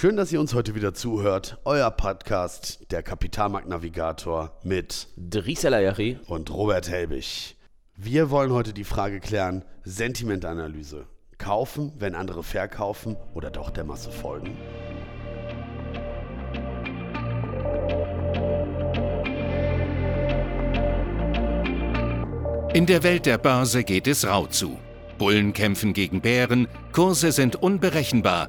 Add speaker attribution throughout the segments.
Speaker 1: Schön, dass ihr uns heute wieder zuhört. Euer Podcast, der Kapitalmarktnavigator mit
Speaker 2: Dries Elayari
Speaker 1: und Robert Helbig. Wir wollen heute die Frage klären: Sentimentanalyse. Kaufen, wenn andere verkaufen oder doch der Masse folgen?
Speaker 3: In der Welt der Börse geht es rau zu. Bullen kämpfen gegen Bären, Kurse sind unberechenbar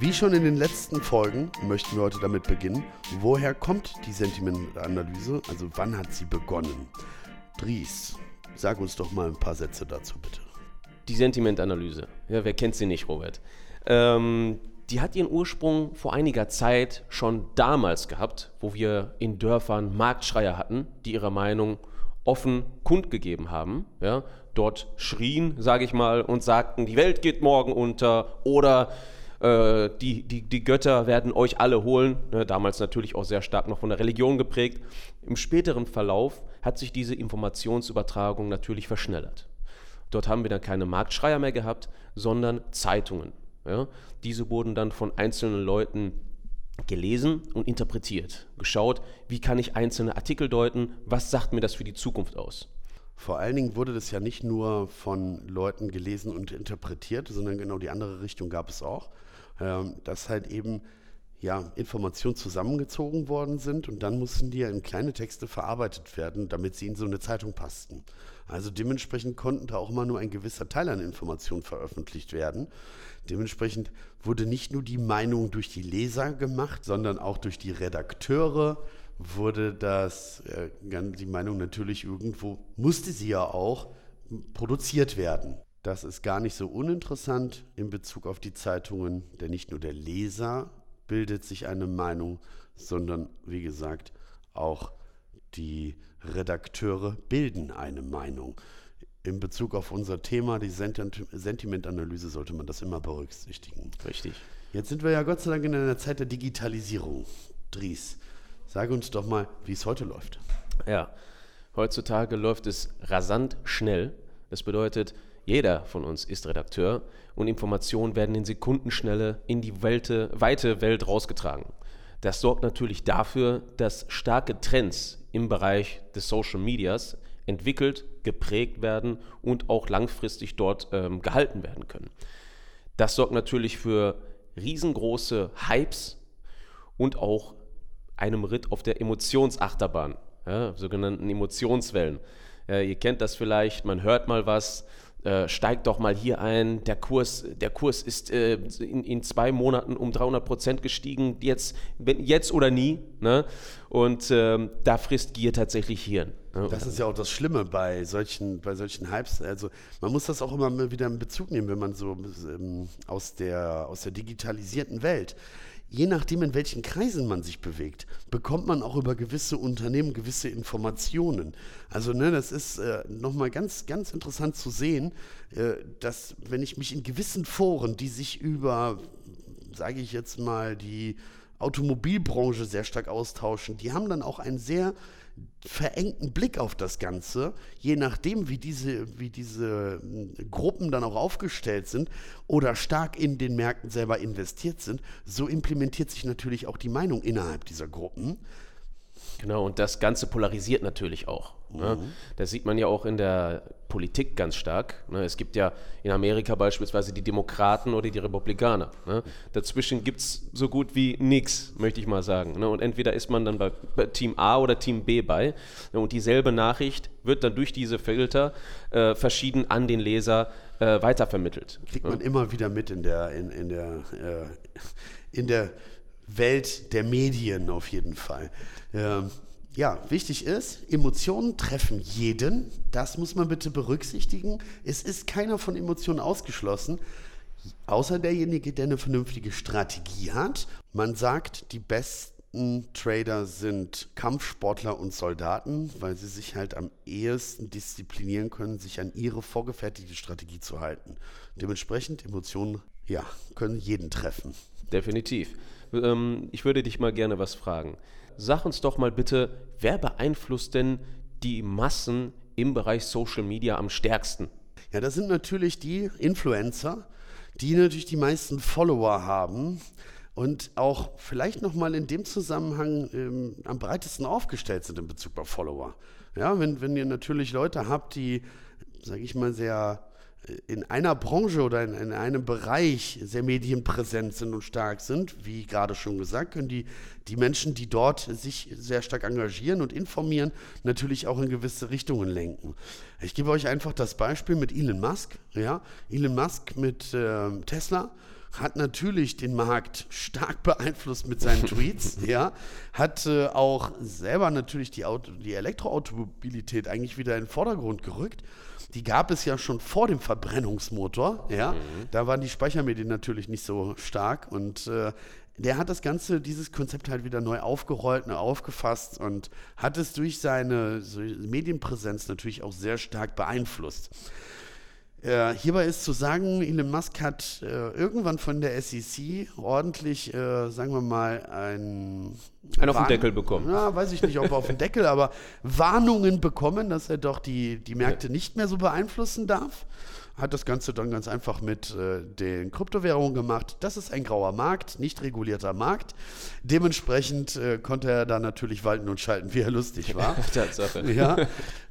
Speaker 1: Wie schon in den letzten Folgen möchten wir heute damit beginnen. Woher kommt die Sentimentanalyse? Also wann hat sie begonnen? Dries, sag uns doch mal ein paar Sätze dazu bitte.
Speaker 2: Die Sentimentanalyse. Ja, wer kennt sie nicht, Robert? Ähm, die hat ihren Ursprung vor einiger Zeit schon damals gehabt, wo wir in Dörfern Marktschreier hatten, die ihre Meinung offen kundgegeben haben. Ja? Dort schrien, sage ich mal, und sagten, die Welt geht morgen unter oder äh, die, die, die Götter werden euch alle holen. Ne, damals natürlich auch sehr stark noch von der Religion geprägt. Im späteren Verlauf hat sich diese Informationsübertragung natürlich verschnellert. Dort haben wir dann keine Marktschreier mehr gehabt, sondern Zeitungen. Ja? Diese wurden dann von einzelnen Leuten gelesen und interpretiert. Geschaut, wie kann ich einzelne Artikel deuten, was sagt mir das für die Zukunft aus.
Speaker 1: Vor allen Dingen wurde das ja nicht nur von Leuten gelesen und interpretiert, sondern genau die andere Richtung gab es auch. Ähm, dass halt eben ja, Informationen zusammengezogen worden sind und dann mussten die ja in kleine Texte verarbeitet werden, damit sie in so eine Zeitung passten. Also dementsprechend konnten da auch immer nur ein gewisser Teil an Informationen veröffentlicht werden. Dementsprechend wurde nicht nur die Meinung durch die Leser gemacht, sondern auch durch die Redakteure wurde das, äh, die Meinung natürlich irgendwo, musste sie ja auch produziert werden. Das ist gar nicht so uninteressant in Bezug auf die Zeitungen, denn nicht nur der Leser bildet sich eine Meinung, sondern wie gesagt, auch die Redakteure bilden eine Meinung. In Bezug auf unser Thema, die Sentimentanalyse, sollte man das immer berücksichtigen.
Speaker 2: Richtig.
Speaker 1: Jetzt sind wir ja Gott sei Dank in einer Zeit der Digitalisierung. Dries, sage uns doch mal, wie es heute läuft.
Speaker 2: Ja, heutzutage läuft es rasant schnell. Das bedeutet, jeder von uns ist Redakteur und Informationen werden in Sekundenschnelle in die Welte, weite Welt rausgetragen. Das sorgt natürlich dafür, dass starke Trends im Bereich des Social Medias entwickelt, geprägt werden und auch langfristig dort ähm, gehalten werden können. Das sorgt natürlich für riesengroße Hypes und auch einem Ritt auf der Emotionsachterbahn, ja, sogenannten Emotionswellen. Ja, ihr kennt das vielleicht, man hört mal was, äh, steigt doch mal hier ein, der Kurs, der Kurs ist äh, in, in, zwei Monaten um 300 Prozent gestiegen, jetzt, jetzt oder nie. Ne? Und ähm, da frisst Gier tatsächlich Hirn.
Speaker 1: Das ist ja auch das Schlimme bei solchen, bei solchen Hypes. Also man muss das auch immer wieder in Bezug nehmen, wenn man so ähm, aus, der, aus der digitalisierten Welt je nachdem, in welchen Kreisen man sich bewegt, bekommt man auch über gewisse Unternehmen gewisse Informationen. Also ne, das ist äh, nochmal ganz, ganz interessant zu sehen, äh, dass wenn ich mich in gewissen Foren, die sich über, sage ich jetzt mal, die Automobilbranche sehr stark austauschen, die haben dann auch ein sehr verengten Blick auf das Ganze, je nachdem, wie diese, wie diese hm, Gruppen dann auch aufgestellt sind oder stark in den Märkten selber investiert sind, so implementiert sich natürlich auch die Meinung innerhalb dieser Gruppen.
Speaker 2: Genau, und das Ganze polarisiert natürlich auch. Ne? Mhm. Das sieht man ja auch in der Politik ganz stark. Ne? Es gibt ja in Amerika beispielsweise die Demokraten oder die Republikaner. Ne? Dazwischen gibt es so gut wie nichts, möchte ich mal sagen. Und entweder ist man dann bei Team A oder Team B bei. Und dieselbe Nachricht wird dann durch diese Filter äh, verschieden an den Leser äh, weitervermittelt.
Speaker 1: Kriegt man immer wieder mit in der, in, in der, äh, in der Welt der Medien auf jeden Fall. Ähm, ja, wichtig ist, Emotionen treffen jeden. Das muss man bitte berücksichtigen. Es ist keiner von Emotionen ausgeschlossen, außer derjenige, der eine vernünftige Strategie hat. Man sagt, die besten Trader sind Kampfsportler und Soldaten, weil sie sich halt am ehesten disziplinieren können, sich an ihre vorgefertigte Strategie zu halten. Dementsprechend Emotionen, ja, können jeden treffen.
Speaker 2: Definitiv. Ähm, ich würde dich mal gerne was fragen. Sag uns doch mal bitte, wer beeinflusst denn die Massen im Bereich Social Media am stärksten?
Speaker 1: Ja, das sind natürlich die Influencer, die natürlich die meisten Follower haben und auch vielleicht nochmal in dem Zusammenhang ähm, am breitesten aufgestellt sind in Bezug auf Follower. Ja, wenn, wenn ihr natürlich Leute habt, die, sage ich mal, sehr in einer Branche oder in, in, einem Bereich sehr medienpräsent sind und stark sind, wie gerade schon gesagt, können die, die Menschen, die dort sich sehr stark engagieren und informieren, natürlich auch in gewisse Richtungen lenken. Ich gebe euch einfach das Beispiel mit Elon Musk. Ja? Elon Musk mit äh, Tesla hat natürlich den Markt stark beeinflusst mit seinen Tweets, ja, hat äh, auch selber natürlich die, Auto, die Elektroautomobilität eigentlich wieder in den Vordergrund gerückt die gab es ja schon vor dem Verbrennungsmotor. Ja? Mhm. Da waren die Speichermedien natürlich nicht so stark und äh, der hat das Ganze, dieses Konzept halt wieder neu aufgerollt, neu aufgefasst und hat es durch seine Medienpräsenz natürlich auch sehr stark beeinflusst. Äh, hierbei ist zu sagen, Elon Musk hat äh, irgendwann von der SEC ordentlich, äh, sagen wir mal, ein.
Speaker 2: Ein auf den Deckel bekommen.
Speaker 1: Ja, weiß ich nicht, ob auf den Deckel, aber Warnungen bekommen, dass er doch die, die Märkte ja. nicht mehr so beeinflussen darf hat das Ganze dann ganz einfach mit äh, den Kryptowährungen gemacht. Das ist ein grauer Markt, nicht regulierter Markt. Dementsprechend äh, konnte er da natürlich walten und schalten, wie er lustig war. Tatsache. Ja.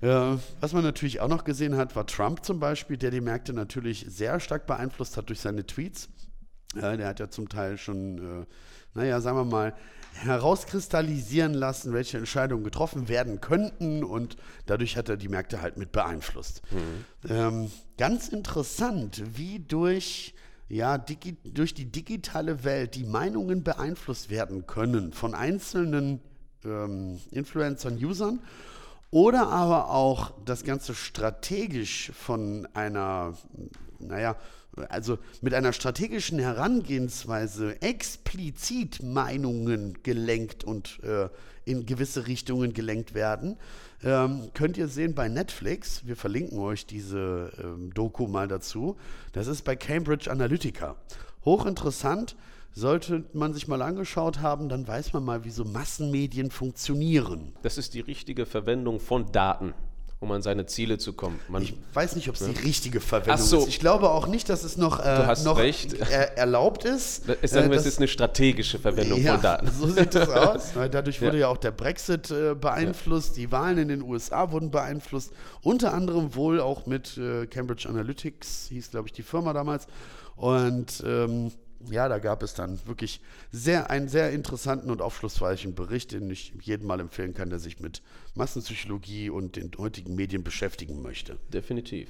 Speaker 1: Äh, was man natürlich auch noch gesehen hat, war Trump zum Beispiel, der die Märkte natürlich sehr stark beeinflusst hat durch seine Tweets. der hat ja zum Teil schon, äh, naja, sagen wir mal, herauskristallisieren lassen, welche Entscheidungen getroffen werden könnten und dadurch hat er die Märkte halt mit beeinflusst. Mhm. Ähm, ganz interessant, wie durch, ja, durch die digitale Welt die Meinungen beeinflusst werden können von einzelnen ähm, Influencern, Usern oder aber auch das Ganze strategisch von einer, naja, also mit einer strategischen Herangehensweise explizit Meinungen gelenkt und äh, in gewisse Richtungen gelenkt werden. Ähm, könnt ihr sehen bei Netflix, wir verlinken euch diese ähm, Doku mal dazu. Das ist bei Cambridge Analytica. Hochinteressant, sollte man sich mal angeschaut haben, dann weiß man mal, wie so Massenmedien funktionieren.
Speaker 2: Das ist die richtige Verwendung von Daten um an seine Ziele zu kommen.
Speaker 1: Man, ich weiß nicht, ob es ja. die richtige Verwendung so. ist. Ich glaube auch nicht, dass es noch,
Speaker 2: äh, noch
Speaker 1: er, erlaubt ist.
Speaker 2: Ich sage, äh, es ist eine strategische Verwendung ja, von Daten.
Speaker 1: So sieht es aus. Dadurch wurde ja. ja auch der Brexit äh, beeinflusst, die Wahlen in den USA wurden beeinflusst, unter anderem wohl auch mit äh, Cambridge Analytics, hieß glaube ich die Firma damals. Und ähm, ja, da gab es dann wirklich sehr, einen sehr interessanten und aufschlussreichen Bericht, den ich jedem mal empfehlen kann, der sich mit Massenpsychologie und den heutigen Medien beschäftigen möchte.
Speaker 2: Definitiv.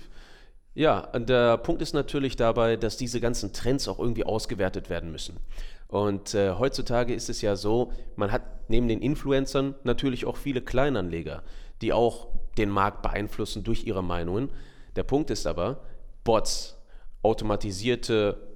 Speaker 2: Ja, der Punkt ist natürlich dabei, dass diese ganzen Trends auch irgendwie ausgewertet werden müssen. Und äh, heutzutage ist es ja so, man hat neben den Influencern natürlich auch viele Kleinanleger, die auch den Markt beeinflussen durch ihre Meinungen. Der Punkt ist aber, Bots, automatisierte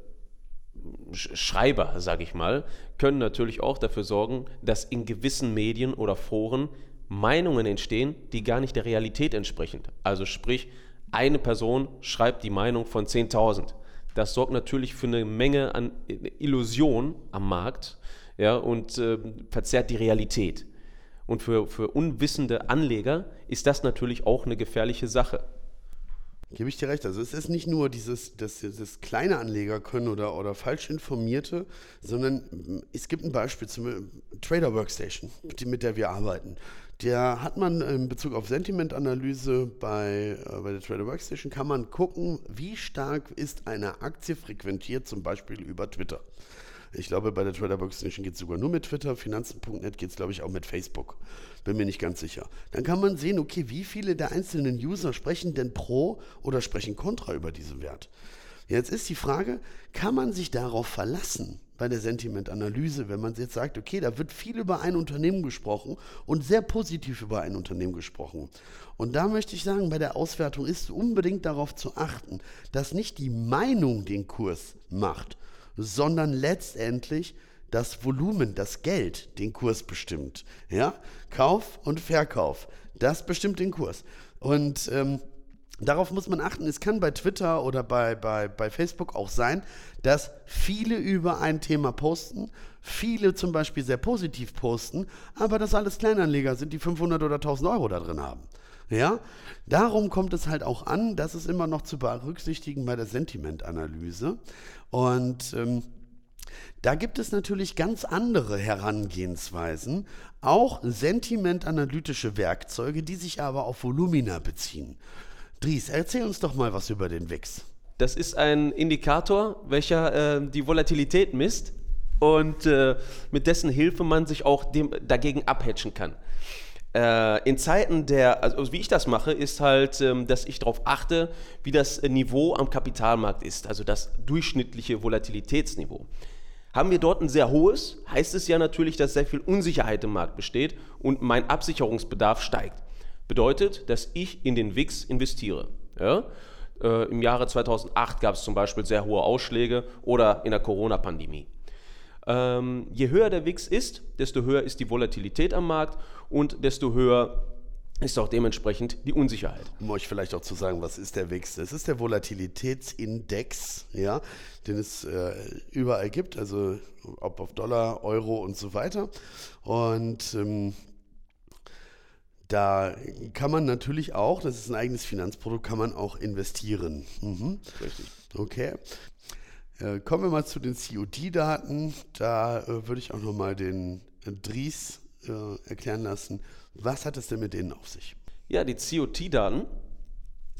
Speaker 2: Schreiber, sage ich mal, können natürlich auch dafür sorgen, dass in gewissen Medien oder Foren Meinungen entstehen, die gar nicht der Realität entsprechen. Also sprich, eine Person schreibt die Meinung von 10.000. Das sorgt natürlich für eine Menge an Illusion am Markt ja, und äh, verzerrt die Realität. Und für, für unwissende Anleger ist das natürlich auch eine gefährliche Sache.
Speaker 1: Gebe ich dir recht. Also es ist nicht nur dieses, das, dieses kleine Anleger können oder, oder falsch informierte, sondern es gibt ein Beispiel zum Trader Workstation, mit der wir arbeiten. Der hat man in Bezug auf Sentimentanalyse bei, äh, bei der Trader Workstation, kann man gucken, wie stark ist eine Aktie frequentiert, zum Beispiel über Twitter. Ich glaube, bei der Trader Workstation geht es sogar nur mit Twitter. Finanzen.net geht es, glaube ich, auch mit Facebook. Bin mir nicht ganz sicher. Dann kann man sehen, okay, wie viele der einzelnen User sprechen denn pro oder sprechen kontra über diesen Wert. Jetzt ist die Frage, kann man sich darauf verlassen bei der Sentimentanalyse, wenn man jetzt sagt, okay, da wird viel über ein Unternehmen gesprochen und sehr positiv über ein Unternehmen gesprochen. Und da möchte ich sagen, bei der Auswertung ist unbedingt darauf zu achten, dass nicht die Meinung den Kurs macht, sondern letztendlich das Volumen, das Geld den Kurs bestimmt. Ja? Kauf und Verkauf, das bestimmt den Kurs. Und ähm, Darauf muss man achten. Es kann bei Twitter oder bei, bei, bei Facebook auch sein, dass viele über ein Thema posten, viele zum Beispiel sehr positiv posten, aber dass alles Kleinanleger sind, die 500 oder 1000 Euro da drin haben. Ja, darum kommt es halt auch an, das ist immer noch zu berücksichtigen bei der Sentimentanalyse. Und ähm, da gibt es natürlich ganz andere Herangehensweisen, auch sentimentanalytische Werkzeuge, die sich aber auf Volumina beziehen. Dries, erzähl uns doch mal was über den WIX.
Speaker 2: Das ist ein Indikator, welcher äh, die Volatilität misst und äh, mit dessen Hilfe man sich auch dem, dagegen abhatchen kann. Äh, in Zeiten der, also wie ich das mache, ist halt, ähm, dass ich darauf achte, wie das Niveau am Kapitalmarkt ist, also das durchschnittliche Volatilitätsniveau. Haben wir dort ein sehr hohes, heißt es ja natürlich, dass sehr viel Unsicherheit im Markt besteht und mein Absicherungsbedarf steigt. Bedeutet, dass ich in den WIX investiere. Ja? Äh, Im Jahre 2008 gab es zum Beispiel sehr hohe Ausschläge oder in der Corona-Pandemie. Ähm, je höher der WIX ist, desto höher ist die Volatilität am Markt und desto höher ist auch dementsprechend die Unsicherheit.
Speaker 1: Um euch vielleicht auch zu sagen, was ist der WIX? Das ist der Volatilitätsindex, ja, den es äh, überall gibt, also ob auf Dollar, Euro und so weiter. Und ähm, da kann man natürlich auch, das ist ein eigenes Finanzprodukt, kann man auch investieren. Mhm. Richtig. Okay. Äh, kommen wir mal zu den COD-Daten. Da äh, würde ich auch nochmal den Dries äh, erklären lassen. Was hat es denn mit denen auf sich?
Speaker 2: Ja, die COT-Daten,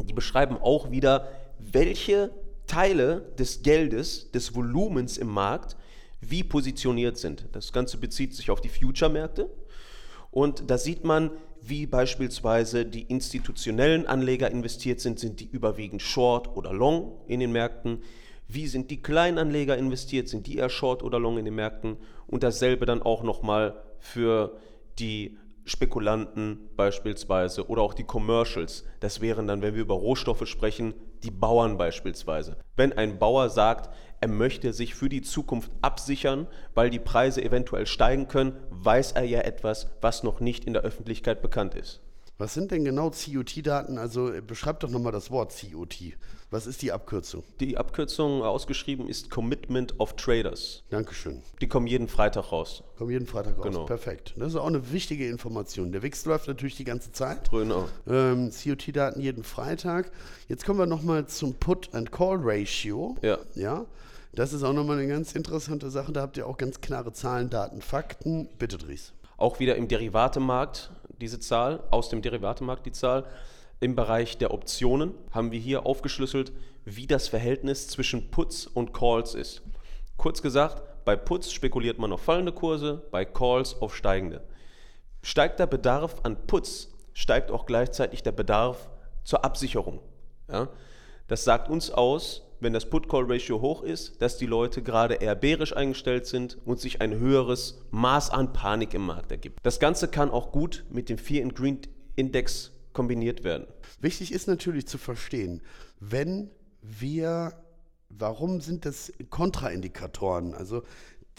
Speaker 2: die beschreiben auch wieder, welche Teile des Geldes, des Volumens im Markt, wie positioniert sind. Das Ganze bezieht sich auf die Future-Märkte. Und da sieht man, wie beispielsweise die institutionellen Anleger investiert sind, sind die überwiegend short oder long in den Märkten. Wie sind die Kleinanleger investiert, sind die eher short oder long in den Märkten? Und dasselbe dann auch nochmal für die Spekulanten beispielsweise oder auch die Commercials. Das wären dann, wenn wir über Rohstoffe sprechen, die Bauern beispielsweise. Wenn ein Bauer sagt, er möchte sich für die Zukunft absichern, weil die Preise eventuell steigen können, weiß er ja etwas, was noch nicht in der Öffentlichkeit bekannt ist.
Speaker 1: Was sind denn genau COT-Daten? Also äh, beschreib doch nochmal das Wort COT. Was ist die Abkürzung?
Speaker 2: Die Abkürzung ausgeschrieben ist Commitment of Traders.
Speaker 1: Dankeschön.
Speaker 2: Die kommen jeden Freitag raus.
Speaker 1: Kommen jeden Freitag raus. Genau. Perfekt. Das ist auch eine wichtige Information. Der Wix läuft natürlich die ganze Zeit.
Speaker 2: Genau.
Speaker 1: Ähm, COT-Daten jeden Freitag. Jetzt kommen wir nochmal zum Put-and-Call-Ratio.
Speaker 2: Ja.
Speaker 1: Ja. Das ist auch nochmal eine ganz interessante Sache. Da habt ihr auch ganz klare Zahlen, Daten, Fakten. Bitte, Dries.
Speaker 2: Auch wieder im Derivatemarkt diese Zahl, aus dem Derivatemarkt die Zahl. Im Bereich der Optionen haben wir hier aufgeschlüsselt, wie das Verhältnis zwischen Puts und Calls ist. Kurz gesagt, bei Puts spekuliert man auf fallende Kurse, bei Calls auf steigende. Steigt der Bedarf an Puts, steigt auch gleichzeitig der Bedarf zur Absicherung. Ja? Das sagt uns aus, wenn das Put-Call-Ratio hoch ist, dass die Leute gerade eher bärisch eingestellt sind und sich ein höheres Maß an Panik im Markt ergibt. Das Ganze kann auch gut mit dem Fear and Green Index kombiniert werden.
Speaker 1: Wichtig ist natürlich zu verstehen, wenn wir, warum sind das Kontraindikatoren? Also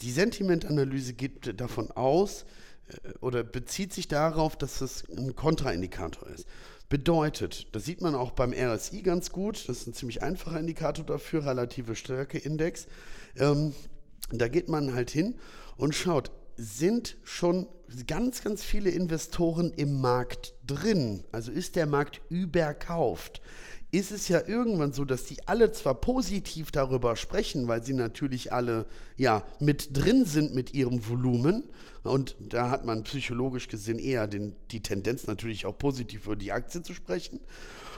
Speaker 1: die Sentimentanalyse geht davon aus äh, oder bezieht sich darauf, dass es ein Kontraindikator ist. Bedeutet, das sieht man auch beim RSI ganz gut, das ist ein ziemlich einfacher Indikator dafür, relative Stärkeindex. Ähm, da geht man halt hin und schaut, sind schon ganz, ganz viele Investoren im Markt drin? Also ist der Markt überkauft? Ist es ja irgendwann so, dass die alle zwar positiv darüber sprechen, weil sie natürlich alle ja mit drin sind mit ihrem Volumen, und da hat man psychologisch gesehen eher den, die Tendenz natürlich auch positiv über die Aktie zu sprechen.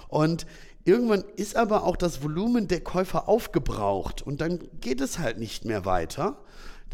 Speaker 1: Und irgendwann ist aber auch das Volumen der Käufer aufgebraucht und dann geht es halt nicht mehr weiter.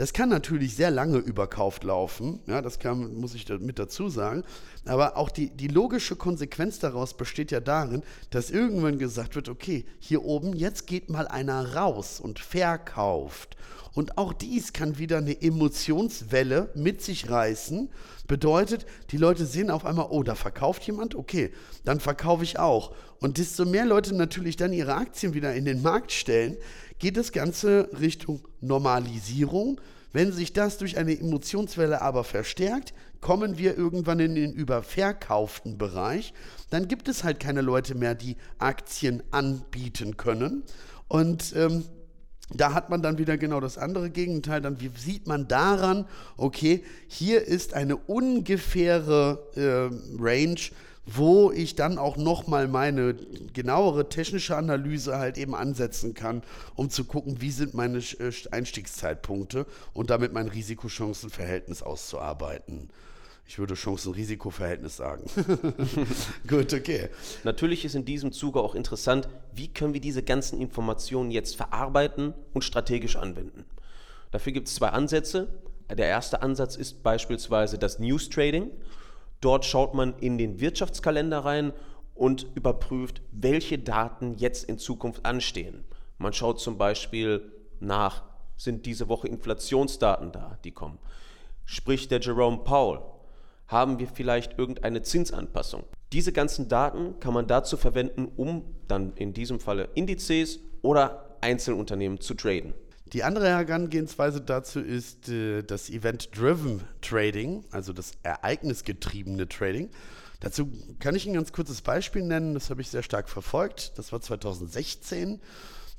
Speaker 1: Das kann natürlich sehr lange überkauft laufen, ja, das kann, muss ich mit dazu sagen. Aber auch die, die logische Konsequenz daraus besteht ja darin, dass irgendwann gesagt wird, okay, hier oben, jetzt geht mal einer raus und verkauft. Und auch dies kann wieder eine Emotionswelle mit sich reißen. Bedeutet, die Leute sehen auf einmal, oh, da verkauft jemand, okay, dann verkaufe ich auch. Und desto mehr Leute natürlich dann ihre Aktien wieder in den Markt stellen, geht das Ganze Richtung Normalisierung. Wenn sich das durch eine Emotionswelle aber verstärkt, kommen wir irgendwann in den überverkauften Bereich. Dann gibt es halt keine Leute mehr, die Aktien anbieten können. Und ähm, da hat man dann wieder genau das andere Gegenteil. Dann sieht man daran, okay, hier ist eine ungefähre äh, Range, wo ich dann auch nochmal meine genauere technische Analyse halt eben ansetzen kann, um zu gucken, wie sind meine äh, Einstiegszeitpunkte und damit mein Risiko-Chancen-Verhältnis auszuarbeiten. Ich würde Chancen-Risiko-Verhältnis sagen.
Speaker 2: Gut, okay. Natürlich ist in diesem Zuge auch interessant, wie können wir diese ganzen Informationen jetzt verarbeiten und strategisch anwenden. Dafür gibt es zwei Ansätze. Der erste Ansatz ist beispielsweise das News Trading. Dort schaut man in den Wirtschaftskalender rein und überprüft, welche Daten jetzt in Zukunft anstehen. Man schaut zum Beispiel nach, sind diese Woche Inflationsdaten da, die kommen. Spricht der Jerome Powell? Haben wir vielleicht irgendeine Zinsanpassung. Diese ganzen Daten kann man dazu verwenden, um dann in diesem Falle Indizes oder Einzelunternehmen zu traden.
Speaker 1: Die andere Herangehensweise dazu ist äh, das Event-Driven Trading, also das ereignisgetriebene Trading. Dazu kann ich ein ganz kurzes Beispiel nennen, das habe ich sehr stark verfolgt. Das war 2016.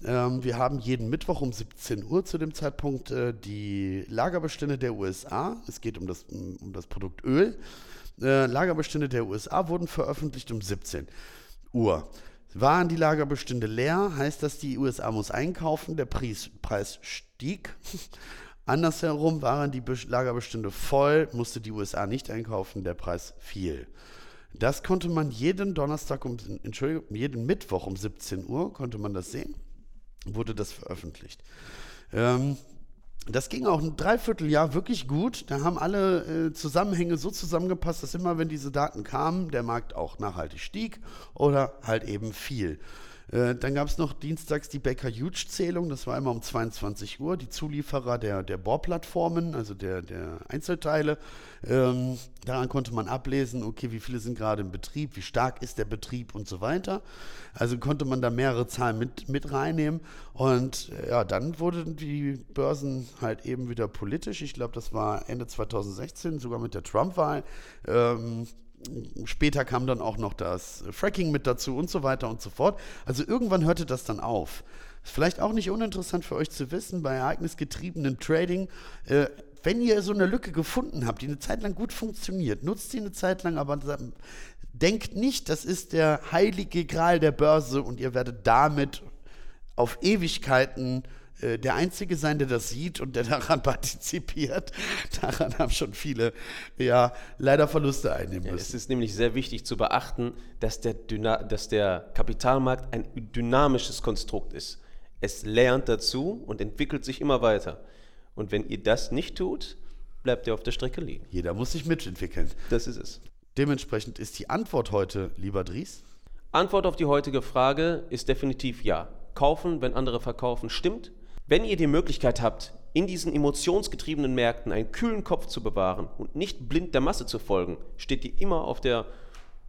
Speaker 1: Ähm, wir haben jeden Mittwoch um 17 Uhr zu dem Zeitpunkt äh, die Lagerbestände der USA. Es geht um das, um das Produkt Öl. Äh, Lagerbestände der USA wurden veröffentlicht um 17 Uhr. Waren die Lagerbestände leer, heißt das, die USA muss einkaufen, der Preis, Preis stieg. Andersherum waren die Lagerbestände voll, musste die USA nicht einkaufen, der Preis fiel. Das konnte man jeden Donnerstag um, Entschuldigung, jeden Mittwoch um 17 Uhr konnte man das sehen wurde das veröffentlicht. Ähm, das ging auch ein Dreivierteljahr wirklich gut. Da haben alle äh, Zusammenhänge so zusammengepasst, dass immer, wenn diese Daten kamen, der Markt auch nachhaltig stieg oder halt eben fiel. Äh, dann gab es noch dienstags die Baker Huge Zählung, das war immer um 22 Uhr. Die Zulieferer der, der Bohrplattformen, also der, der Einzelteile, ähm, daran konnte man ablesen, okay, wie viele sind gerade im Betrieb, wie stark ist der Betrieb und so weiter. Also konnte man da mehrere Zahlen mit, mit reinnehmen. Und äh, ja, dann wurden die Börsen halt eben wieder politisch. Ich glaube, das war Ende 2016, sogar mit der Trump-Wahl. Ähm, Später kam dann auch noch das Fracking mit dazu und so weiter und so fort. Also irgendwann hörte das dann auf. Ist vielleicht auch nicht uninteressant für euch zu wissen, bei ereignisgetriebenem Trading, äh, wenn ihr so eine Lücke gefunden habt, die eine Zeit lang gut funktioniert, nutzt sie eine Zeit lang, aber denkt nicht, das ist der heilige Gral der Börse und ihr werdet damit auf Ewigkeiten äh, der Einzige sein, der das sieht und der daran partizipiert. Daran haben schon viele ja leider Verluste einnehmen müssen. Ja,
Speaker 2: es ist nämlich sehr wichtig zu beachten, dass der, Dyna dass der Kapitalmarkt ein dynamisches Konstrukt ist. Es lernt dazu und entwickelt sich immer weiter. Und wenn ihr das nicht tut, bleibt ihr auf der Strecke liegen.
Speaker 1: Jeder muss sich mitentwickeln.
Speaker 2: Das ist es.
Speaker 1: Dementsprechend ist die Antwort heute, lieber Dries?
Speaker 2: Antwort auf die heutige Frage ist definitiv ja. Kaufen, wenn andere verkaufen, stimmt. Wenn ihr die Möglichkeit habt, in diesen emotionsgetriebenen Märkten einen kühlen Kopf zu bewahren und nicht blind der Masse zu folgen, steht ihr immer auf der,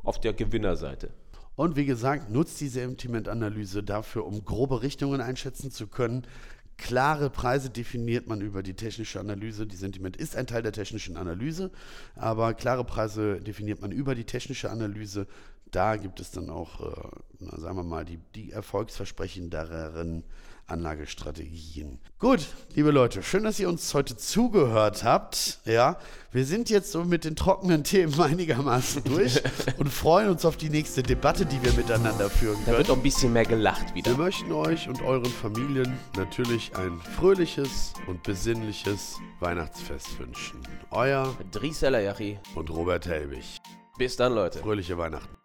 Speaker 2: auf der Gewinnerseite.
Speaker 1: Und wie gesagt, nutzt diese Sentimentanalyse dafür, um grobe Richtungen einschätzen zu können. Klare Preise definiert man über die technische Analyse. Die Sentiment ist ein Teil der technischen Analyse, aber klare Preise definiert man über die technische Analyse. Da gibt es dann auch, äh, na, sagen wir mal, die, die erfolgsversprechenderen Anlagestrategien. Gut, liebe Leute, schön, dass ihr uns heute zugehört habt. Ja, wir sind jetzt so mit den trockenen Themen einigermaßen durch und freuen uns auf die nächste Debatte, die wir miteinander führen können.
Speaker 2: Da wird auch ein bisschen mehr gelacht wieder.
Speaker 1: Wir möchten euch und euren Familien natürlich ein fröhliches und besinnliches Weihnachtsfest wünschen. Euer
Speaker 2: Dries Ellerjachi
Speaker 1: und Robert Helbig.
Speaker 2: Bis dann, Leute.
Speaker 1: Fröhliche Weihnachten.